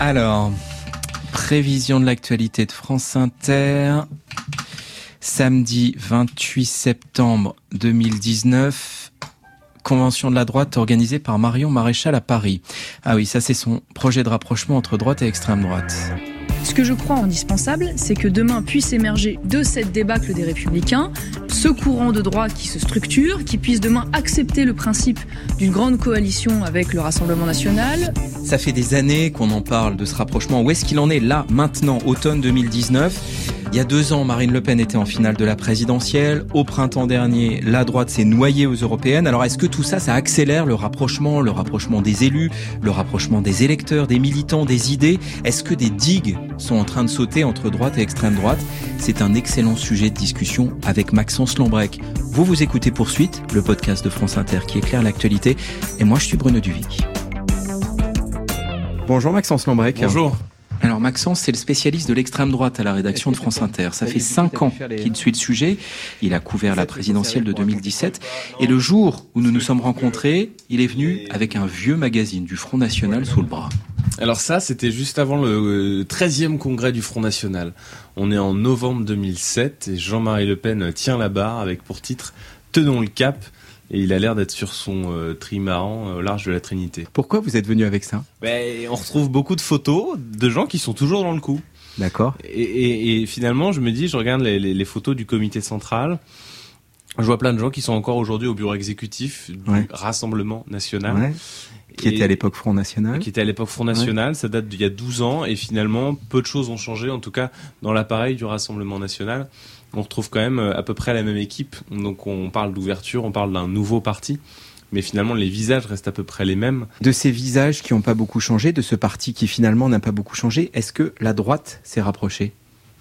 Alors, prévision de l'actualité de France Inter. Samedi 28 septembre 2019, convention de la droite organisée par Marion Maréchal à Paris. Ah oui, ça c'est son projet de rapprochement entre droite et extrême droite. Ce que je crois indispensable, c'est que demain puisse émerger de cette débâcle des républicains ce courant de droite qui se structure, qui puisse demain accepter le principe d'une grande coalition avec le Rassemblement national. Ça fait des années qu'on en parle de ce rapprochement. Où est-ce qu'il en est là, maintenant, automne 2019 il y a deux ans, Marine Le Pen était en finale de la présidentielle. Au printemps dernier, la droite s'est noyée aux européennes. Alors est-ce que tout ça, ça accélère le rapprochement, le rapprochement des élus, le rapprochement des électeurs, des militants, des idées? Est-ce que des digues sont en train de sauter entre droite et extrême droite? C'est un excellent sujet de discussion avec Maxence Lambrec. Vous vous écoutez Poursuite, le podcast de France Inter qui éclaire l'actualité. Et moi, je suis Bruno Duvic. Bonjour Maxence Lambrec. Bonjour. Alors Maxence, c'est le spécialiste de l'extrême droite à la rédaction de France Inter. Ça fait cinq ans qu'il suit le sujet. Il a couvert la présidentielle de 2017. Et le jour où nous nous sommes rencontrés, il est venu avec un vieux magazine du Front National sous le bras. Alors ça, c'était juste avant le 13e congrès du Front National. On est en novembre 2007 et Jean-Marie Le Pen tient la barre avec pour titre Tenons le cap et il a l'air d'être sur son euh, trimaran au large de la Trinité. Pourquoi vous êtes venu avec ça ben, On retrouve beaucoup de photos de gens qui sont toujours dans le coup. D'accord. Et, finalement, je me dis, je regarde les, photos du comité central. Je vois plein de gens qui sont encore aujourd'hui au bureau exécutif du Rassemblement national. Qui était à l'époque Front National. Qui était à l'époque Front National. Ça date d'il y a 12 ans. Et finalement, peu de choses ont changé, en tout cas dans l'appareil du Rassemblement national on retrouve quand même euh, à peu près la même équipe. Donc on parle d'ouverture, on parle d'un nouveau parti. Mais finalement, les visages restent à peu près les mêmes. De ces visages qui n'ont pas beaucoup changé, de ce parti qui finalement n'a pas beaucoup changé, est-ce que la droite s'est rapprochée?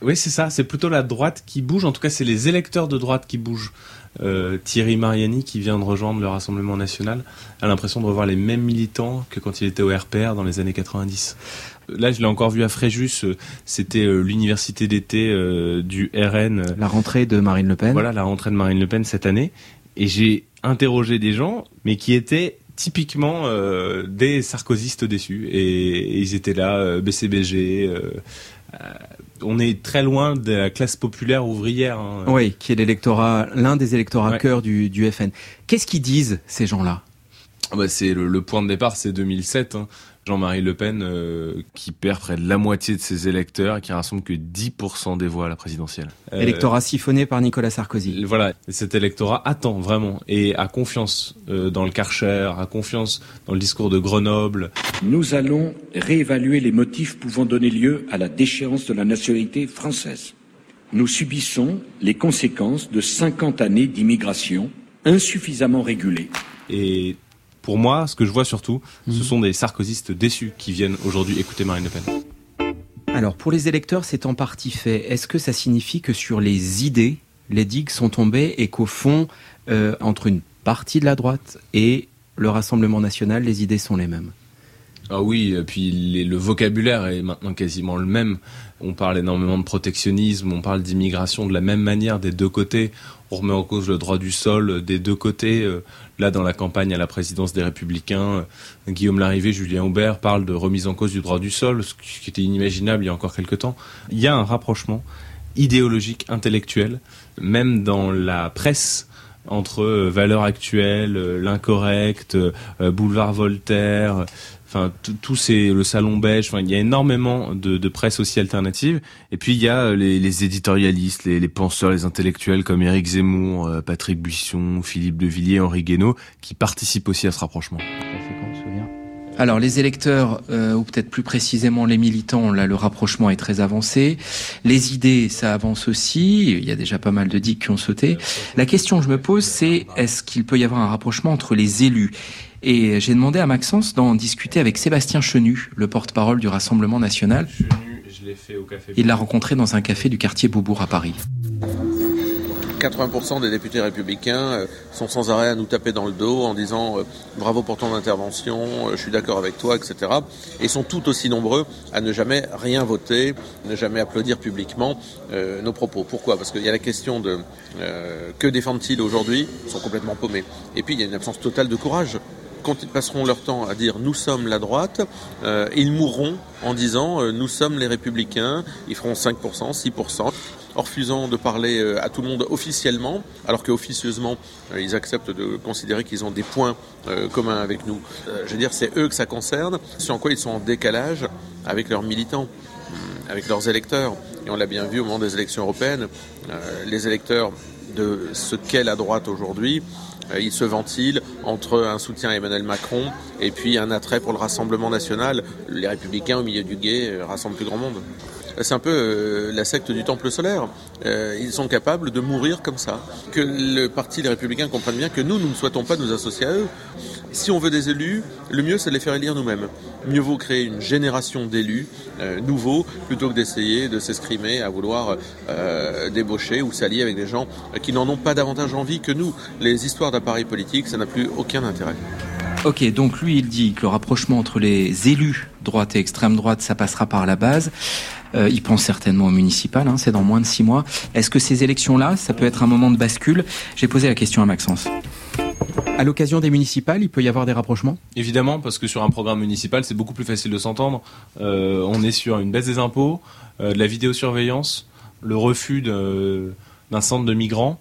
Oui, c'est ça. C'est plutôt la droite qui bouge. En tout cas, c'est les électeurs de droite qui bougent. Euh, Thierry Mariani, qui vient de rejoindre le Rassemblement national, a l'impression de revoir les mêmes militants que quand il était au RPR dans les années 90. Là, je l'ai encore vu à Fréjus. Euh, c'était euh, l'université d'été du RN. La rentrée de Marine Le Pen. Voilà, la rentrée de Marine Le Pen cette année. Et j'ai interrogé des gens, mais qui étaient typiquement des sarkozystes déçus. Et, ils étaient là, BCBG on est très loin de la classe populaire ouvrière. Hein. Oui, qui est l'électorat, l'un des électorats cœur du, du FN. Qu'est-ce qu'ils disent ces gens-là? Ah bah c'est le, point de départ, c'est 2007. Hein. Jean-Marie Le Pen euh, qui perd près de la moitié de ses électeurs et qui rassemble que 10% des voix à la présidentielle. Euh, électorat siphonné par Nicolas Sarkozy. Voilà, cet électorat attend vraiment et a confiance euh, dans le Karcher, a confiance dans le discours de Grenoble. Nous allons réévaluer les motifs pouvant donner lieu à la déchéance de la nationalité française. Nous subissons les conséquences de 50 années d'immigration insuffisamment régulée. Et pour moi, ce que je vois surtout, ce mhm. sont des sarkozystes déçus qui viennent aujourd'hui écouter Marine Le Pen. Alors, pour les électeurs, c'est en partie fait. Est-ce que ça signifie que sur les idées, les digues sont tombées et qu'au fond, euh, entre une partie de la droite et le Rassemblement national, les idées sont les mêmes? Ah oui, et puis le vocabulaire est maintenant quasiment le même. On parle énormément de protectionnisme, on parle d'immigration de la même manière des deux côtés. On remet en cause le droit du sol des deux côtés. Euh, là, dans la campagne à la présidence des Républicains, euh, Guillaume Larrivé, Julien Aubert parlent de remise en cause du droit du sol, ce qui était inimaginable il y a encore quelques temps. Il y a un rapprochement idéologique, intellectuel, même dans la presse entre euh, valeurs actuelles, l'incorrect, boulevard Voltaire, enfin tout c'est le salon beige enfin il y a énormément de, presse aussi alternative. Et puis il y a euh, les, éditorialistes les, penseurs les intellectuels comme Éric Zemmour euh, Patrick Buisson Philippe de Villiers Henri Guénaud qui participent aussi à ce rapprochement alors les électeurs, euh, ou peut-être plus précisément les militants, là le rapprochement est très avancé. Les idées, ça avance aussi. Il y a déjà pas mal de digues qui ont sauté. La question que je me pose, c'est est-ce qu'il peut y avoir un rapprochement entre les élus? Et j'ai demandé à Maxence d'en discuter avec Sébastien Chenu, le porte-parole du Rassemblement national. Il l'a rencontré dans un café du quartier Beaubourg à Paris. 80% des députés républicains euh, sont sans arrêt à nous taper dans le dos en disant euh, bravo pour ton intervention, euh, je suis d'accord avec toi, etc. Et sont tout aussi nombreux à ne jamais rien voter, ne jamais applaudir publiquement nos propos. Pourquoi? Parce qu'il y a la question de que défendent-ils aujourd'hui? Ils sont complètement paumés. Et puis il y a une absence totale de courage passeront leur temps à dire nous sommes la droite, ils mourront en disant nous sommes les républicains, ils feront 5%, 6% en refusant de parler euh, à tout le monde officiellement, alors qu'officieusement, euh, ils acceptent de considérer qu'ils ont des points euh, communs avec nous. Je veux dire, c'est eux que ça concerne, sur quoi ils sont en décalage avec leurs militants, avec leurs électeurs. Et on l'a bien vu au moment des élections européennes, les électeurs de ce qu'est la droite aujourd'hui, ils se ventilent entre un soutien à Emmanuel Macron et puis un attrait pour le Rassemblement national. Les républicains au milieu du guet rassemblent plus grand monde. C'est un peu euh, la secte du temple solaire. Euh, ils sont capables de mourir comme ça. Que le parti des Républicains comprenne bien que nous, nous ne souhaitons pas nous associer à eux. Si on veut des élus, le mieux c'est de les faire élire nous-mêmes. Mieux vaut créer une génération d'élus euh, nouveaux plutôt que d'essayer de s'escrimer à vouloir débaucher ou s'allier avec des gens qui n'en ont pas davantage envie que nous. Les histoires d'appareils politiques, ça n'a plus aucun intérêt. Ok, donc lui, il dit que le rapprochement entre les élus droite et extrême droite, ça passera par la base. Euh, il pense certainement au municipal, hein, c'est dans moins de six mois. Est-ce que ces élections-là, ça peut être un moment de bascule? J'ai posé la question à Maxence. À l'occasion des municipales, il peut y avoir des rapprochements? Évidemment, parce que sur un programme municipal, c'est beaucoup plus facile de s'entendre. Euh, on est sur une baisse des impôts, euh, de la vidéosurveillance, le refus d'un centre de migrants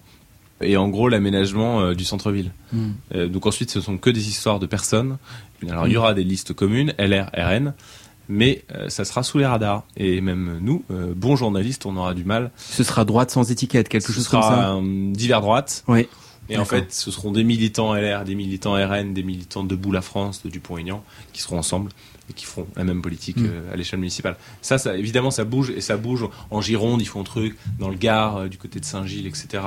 et en gros l'aménagement du centre-ville. Hmm. donc ensuite, ce sont que des histoires de personnes. Alors il y aura des listes communes, LR, RN mais euh, ça sera sous les radars. Et même nous, euh, bons journalistes, on aura du mal. Ce sera droite sans étiquette, quelque chose comme ça. Un divers droite. Oui. Et en fait, ce seront des militants LR, des militants RN, des militants Debout la France, de Dupont-Aignan, qui seront ensemble et qui feront la même politique mm. euh, à l'échelle municipale. Ça, ça, évidemment, ça bouge et ça bouge en Gironde. Ils font truc dans le Gard, du côté de Saint-Gilles, etc.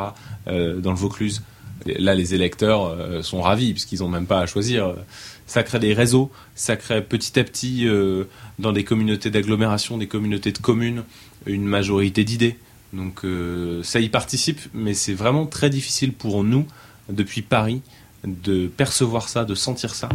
dans le Vaucluse. Là, les électeurs sont ravis puisqu'ils n'ont même pas à choisir ça crée des réseaux, ça crée petit à petit euh, dans des communautés d'agglomération, des communautés de communes, une majorité d'idées. Donc euh, ça y participe, mais c'est vraiment très difficile pour nous, depuis Paris, de percevoir ça, de sentir ça.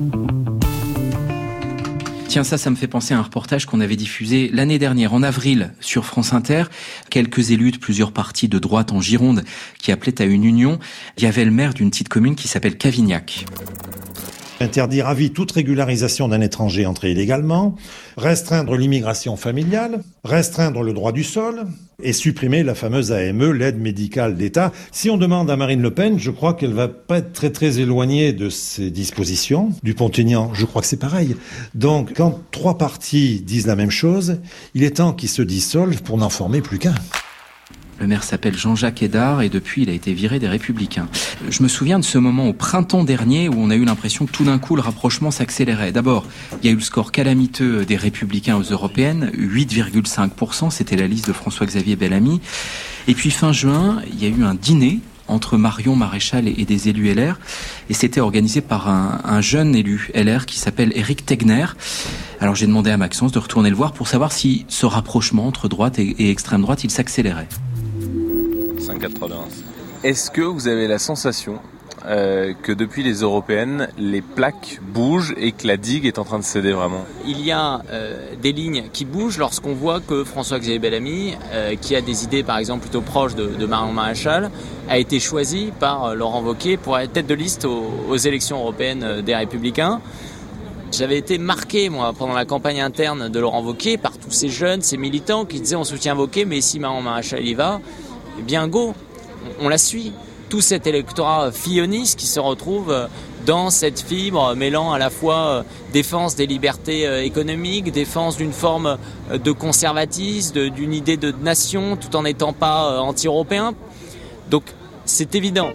Ça, ça me fait penser à un reportage qu'on avait diffusé l'année dernière, en avril, sur France Inter. Quelques élus de plusieurs partis de droite en Gironde qui appelaient à une union. Il y avait le maire d'une petite commune qui s'appelle Cavignac. Interdire à vie toute régularisation d'un étranger entré illégalement, restreindre l'immigration familiale, restreindre le droit du sol et supprimer la fameuse AME, l'aide médicale d'État. Si on demande à Marine Le Pen, je crois qu'elle va pas être très très éloignée de ces dispositions. Du Pontignan, je crois que c'est pareil. Donc, quand trois partis disent la même chose, il est temps qu'ils se dissolvent pour n'en former plus qu'un. Le maire s'appelle Jean-Jacques Hédard et depuis il a été viré des Républicains. Je me souviens de ce moment au printemps dernier où on a eu l'impression que tout d'un coup le rapprochement s'accélérait. D'abord, il y a eu le score calamiteux des Républicains aux Européennes, 8,5%, c'était la liste de François-Xavier Bellamy. Et puis fin juin, il y a eu un dîner entre Marion Maréchal et, des élus LR. Et c'était organisé par un, jeune élu LR qui s'appelle Eric Tegner. Alors j'ai demandé à Maxence de retourner le voir pour savoir si ce rapprochement entre droite et extrême droite, il s'accélérait. Est-ce que vous avez la sensation euh, que depuis les européennes, les plaques bougent et que la digue est en train de céder vraiment? Il y a euh, des lignes qui bougent lorsqu'on voit que François-Xavier Bellamy, euh, qui a des idées par exemple plutôt proches de, Marion Maréchal, a été choisi par Laurent Wauquiez pour être tête de liste aux, élections européennes des Républicains. J'avais été marqué, moi, pendant la campagne interne de Laurent Wauquiez, par tous ces jeunes, ces militants qui disaient on soutient Wauquiez, mais si Marion Maréchal y va, eh bien go, on la suit. Tout cet électorat filloniste qui se retrouve euh, dans cette fibre mêlant à la fois euh, défense des libertés euh, économiques, défense d'une forme de conservatisme, d'une idée de nation, tout en n'étant pas anti-européen. Donc c'est évident.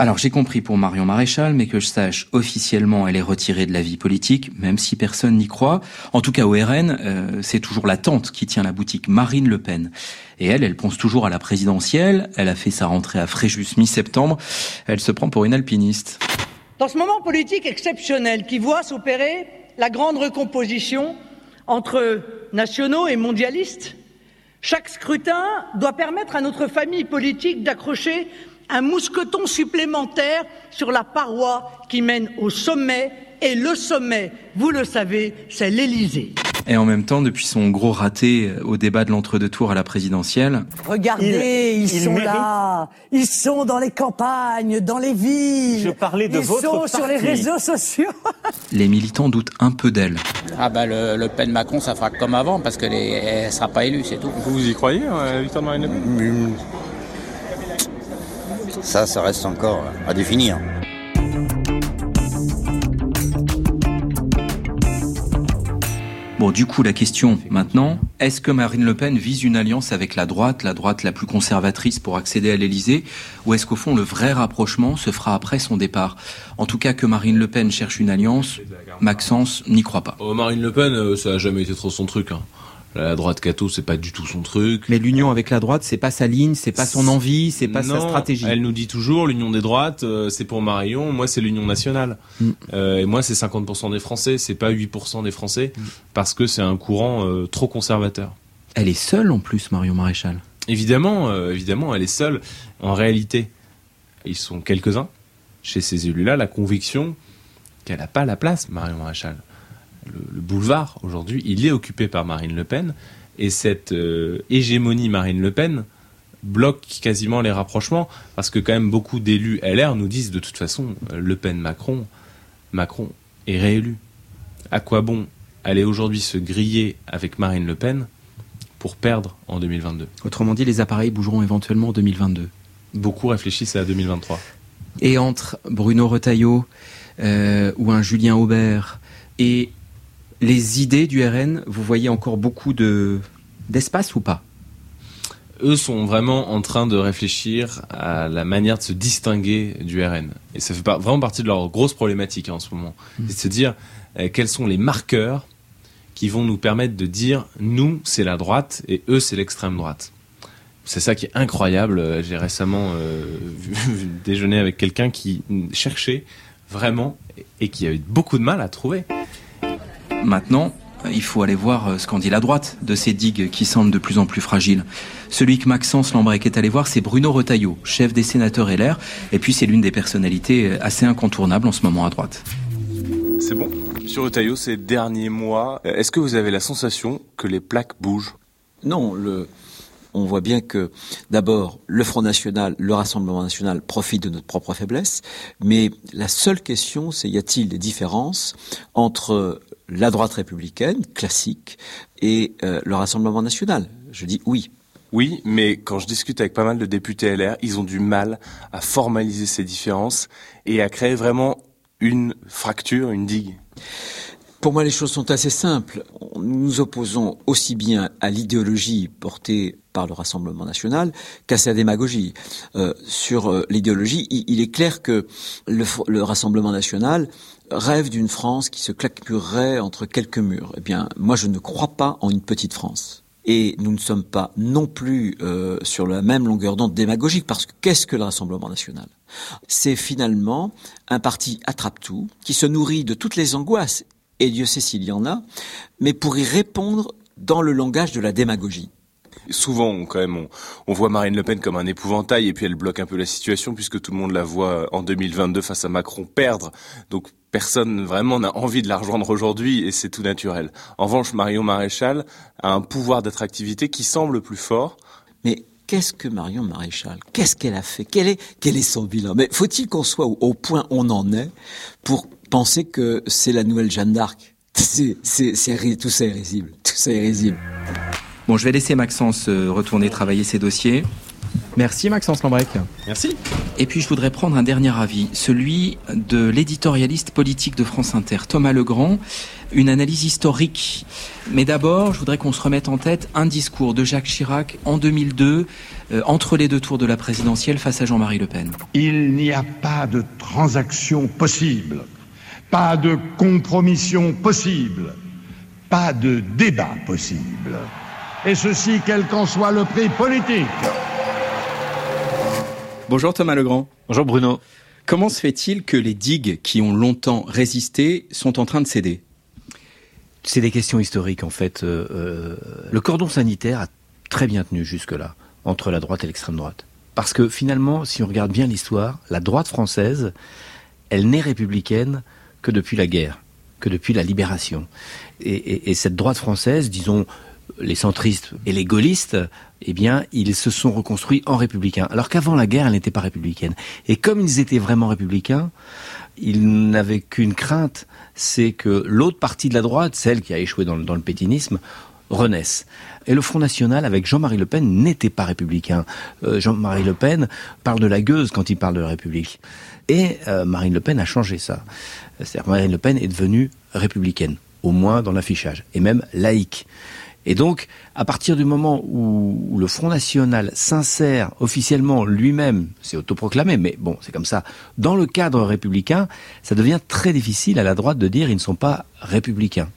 Alors j'ai compris pour Marion Maréchal, mais que je sache, officiellement elle est retirée de la vie politique, même si personne n'y croit. En tout cas au RN, euh, c'est toujours la tante qui tient la boutique, Marine Le Pen. Et elle, elle pense toujours à la présidentielle, elle a fait sa rentrée à Fréjus mi-septembre, elle se prend pour une alpiniste. Dans ce moment politique exceptionnel qui voit s'opérer la grande recomposition entre nationaux et mondialistes, chaque scrutin doit permettre à notre famille politique d'accrocher un mousqueton supplémentaire sur la paroi qui mène au sommet, et le sommet, vous le savez, c'est l'Élysée. Et en même temps, depuis son gros raté au débat de l'entre-deux tours à la présidentielle. Regardez, ils, sont là. Ils sont dans les campagnes, dans les villes. Je parlais de ils sont sur les réseaux sociaux. les militants doutent un peu d'elle. Ah bah le, le Pen Macron, ça fera comme avant parce qu'elle ne sera pas élue, c'est tout. Vous y croyez, victoire de Marine Le Pen? Ça, ça reste encore à définir. Bon, du coup, la question maintenant, est-ce que Marine Le Pen vise une alliance avec la droite, la droite la plus conservatrice pour accéder à l'Élysée, ou est-ce qu'au fond le vrai rapprochement se fera après son départ? En tout cas, que Marine Le Pen cherche une alliance, Maxence n'y croit pas. Oh, Marine Le Pen, euh, ça a jamais été trop son truc. Hein. La droite catho, c'est pas du tout son truc. Mais l'union avec la droite, c'est pas sa ligne, c'est pas son envie, c'est pas Non, sa stratégie. Elle nous dit toujours l'union des droites, euh, c'est pour Marion. Moi, c'est l'union nationale. Mm. Euh, et moi, c'est 50% des Français, c'est pas 8% des Français, parce que c'est un courant euh, trop conservateur. Elle est seule en plus, Marion Maréchal. Évidemment, évidemment, elle est seule. En réalité, ils sont quelques-uns chez ces élus-là, la conviction qu'elle n'a pas la place, Marion Maréchal. Le, le boulevard, aujourd'hui, il est occupé par Marine Le Pen, et cette euh, hégémonie Marine Le Pen bloque quasiment les rapprochements, parce que quand même beaucoup d'élus LR nous disent de toute façon, euh, Le Pen-Macron, Macron est réélu. À quoi bon aller aujourd'hui se griller avec Marine Le Pen pour perdre en 2022 Autrement dit, les appareils bougeront éventuellement en 2022. Beaucoup réfléchissent à 2023. Et entre Bruno Retailleau euh, ou un Julien Aubert et les idées du RN, vous voyez encore beaucoup de d'espace ou pas? Eux sont vraiment en train de réfléchir à la manière de se distinguer du RN. Et ça fait vraiment partie de leur grosse problématique hein, en ce moment. C'est de se dire euh, quels sont les marqueurs qui vont nous permettre de dire nous, c'est la droite et eux, c'est l'extrême droite. C'est ça qui est incroyable. Euh, J'ai récemment euh, déjeuner avec quelqu'un qui cherchait vraiment et qui avait beaucoup de mal à trouver. Maintenant, il faut aller voir euh, ce qu'en dit la droite de ces digues qui semblent de plus en plus fragiles. Celui que Maxence Lambrec est allé voir, c'est Bruno Retailleau, chef des sénateurs LR, et puis c'est l'une des personnalités euh, assez incontournables en ce moment à droite. C'est bon? Sur Retailleau, ces derniers mois, est-ce que vous avez la sensation que les plaques bougent? Non, le, on voit bien que d'abord le Front National, le Rassemblement National profitent de notre propre faiblesse, mais la seule question, c'est y a-t-il des différences entre la droite républicaine classique et euh, le Rassemblement National? Je dis oui. Oui, mais quand je discute avec pas mal de députés LR, ils ont du mal à formaliser ces différences et à créer vraiment une fracture, une digue. Pour moi, les choses sont assez simples. Nous nous opposons aussi bien à l'idéologie portée par le Rassemblement national qu'à sa démagogie. Euh, sur euh, l'idéologie, il, est clair que le, le, Rassemblement national rêve d'une France qui se claquemurerait entre quelques murs. Eh bien, moi, je ne crois pas en une petite France. Et nous ne sommes pas non plus euh, sur la même longueur d'onde démagogique, parce que qu'est-ce que le Rassemblement national? C'est finalement un parti attrape-tout qui se nourrit de toutes les angoisses et Dieu sait s'il y en a, mais pour y répondre dans le langage de la démagogie. Souvent, quand même, on, on, voit Marine Le Pen comme un épouvantail et puis elle bloque un peu la situation puisque tout le monde la voit en 2022 face à Macron perdre. Donc personne vraiment n'a envie de la rejoindre aujourd'hui et c'est tout naturel. En revanche, Marion Maréchal a un pouvoir d'attractivité qui semble plus fort. Mais qu'est-ce que Marion Maréchal? Qu'est-ce qu'elle a fait? Quel est, quel est son bilan? Mais faut-il qu'on soit au, au point où on en est pour penser que c'est la nouvelle Jeanne d'Arc. C'est, c'est, c'est, tout ça est risible. Tout ça est risible. Bon, je vais laisser Maxence retourner travailler ses dossiers. Merci Maxence Lambrec. Merci. Et puis je voudrais prendre un dernier avis, celui de l'éditorialiste politique de France Inter, Thomas Legrand, une analyse historique. Mais d'abord, je voudrais qu'on se remette en tête un discours de Jacques Chirac en 2002, euh, entre les deux tours de la présidentielle face à Jean-Marie Le Pen. Il n'y a pas de transaction possible, pas de compromission possible, pas de débat possible. Et ceci, quel qu'en soit le prix politique. Bonjour Thomas Legrand. Bonjour Bruno. Comment se fait-il que les digues qui ont longtemps résisté sont en train de céder? C'est des questions historiques en fait. Euh, euh, le cordon sanitaire a très bien tenu jusque-là entre la droite et l'extrême droite. Parce que finalement, si on regarde bien l'histoire, la droite française, elle n'est républicaine que depuis la guerre. que depuis la libération. Et, et cette droite française, disons les centristes et les gaullistes, eh bien, ils se sont reconstruits en républicains. Alors qu'avant la guerre, elle n'était pas républicaine. Et comme ils étaient vraiment républicains, ils n'avaient qu'une crainte, c'est que l'autre partie de la droite, celle qui a échoué dans, le pétinisme, renaisse. Et le Front National, avec Jean-Marie Le Pen, n'était pas républicain. Euh, Jean-Marie Le Pen parle de la gueuse quand il parle de la République. Et euh, Marine Le Pen a changé ça. C'est-à-dire Marine Le Pen est devenue républicaine, au moins dans l'affichage, et même laïque. Et donc, à partir du moment où, le Front National s'insère officiellement lui-même, c'est autoproclamé, mais bon, c'est comme ça, dans le cadre républicain, ça devient très difficile à la droite de dire ils ne sont pas républicains.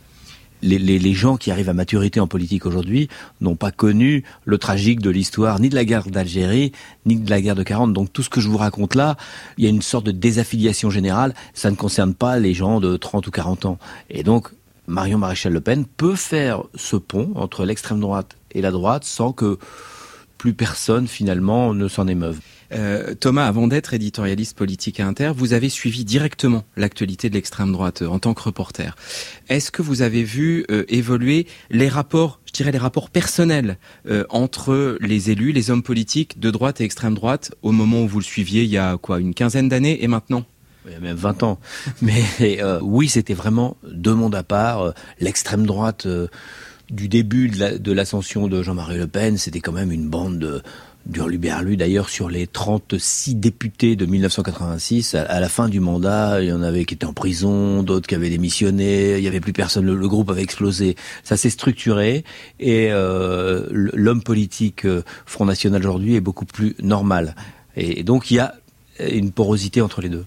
Les, gens qui arrivent à maturité en politique aujourd'hui n'ont pas connu le tragique de l'histoire ni de la guerre d'Algérie, ni de la guerre de 40. Donc tout ce que je vous raconte là, il y a une sorte de désaffiliation générale. Ça ne concerne pas les gens de 30 ou 40 ans. Et donc Marion Maréchal Le Pen peut faire ce pont entre l'extrême droite et la droite sans que plus personne finalement ne s'en émeuve. Euh, Thomas, avant d'être éditorialiste politique à Inter, vous avez suivi directement l'actualité de l'extrême droite euh, en tant que reporter. Est-ce que vous avez vu euh, évoluer les rapports, je dirais les rapports personnels entre les élus, les hommes politiques de droite et extrême droite au moment où vous le suiviez il y a quoi, une quinzaine d'années et maintenant? Il y a même 20 ans. Mais euh, oui, c'était vraiment deux mondes à part. Euh, l'extrême droite euh, du début de l'ascension de, Jean-Marie Le Pen, c'était quand même une bande de d'Hurluberlu. D'ailleurs, sur les 36 députés de 1986, à, la fin du mandat, il y en avait qui étaient en prison, d'autres qui avaient démissionné, il y avait plus personne, le, groupe avait explosé. Ça s'est structuré et l'homme politique Front National aujourd'hui est beaucoup plus normal. et donc, il y a une porosité entre les deux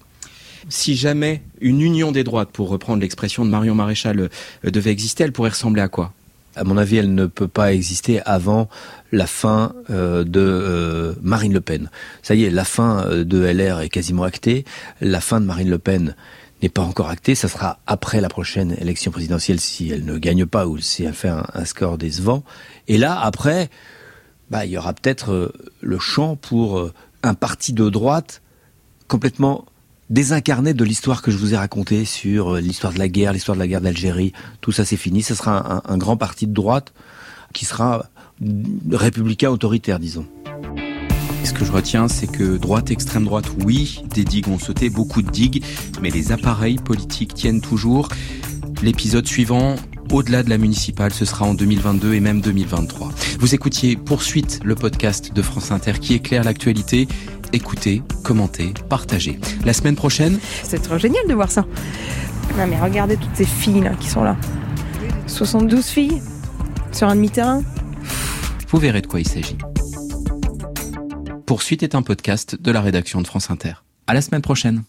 si jamais une union des droites, pour reprendre l'expression de Marion Maréchal, euh, devait exister, elle pourrait ressembler à quoi? À mon avis, elle ne peut pas exister avant la fin euh, de euh, Marine Le Pen. Ça y est, la fin de LR est quasiment actée. La fin de Marine Le Pen n'est pas encore actée. Ça sera après la prochaine élection présidentielle si elle ne gagne pas ou si elle fait un, score décevant. Et là, après, bah, il y aura peut-être le champ pour un parti de droite complètement désincarné de l'histoire que je vous ai racontée sur euh, l'histoire de la guerre, l'histoire de la guerre d'Algérie. Tout ça, c'est fini. Ce sera un, grand parti de droite qui sera républicain autoritaire, disons. Ce que je retiens, c'est que droite, extrême droite, oui, des digues ont sauté, beaucoup de digues, mais les appareils politiques tiennent toujours. L'épisode suivant, au-delà de la municipale, ce sera en 2022 et même 2023. Vous écoutiez Poursuite, le podcast de France Inter qui éclaire l'actualité écoutez, commentez, partagez. La semaine prochaine... C'est trop génial de voir ça. Non mais regardez toutes ces filles là qui sont là. 72 filles sur un demi-terrain. Vous verrez de quoi il s'agit. Poursuite est un podcast de la rédaction de France Inter. À la semaine prochaine.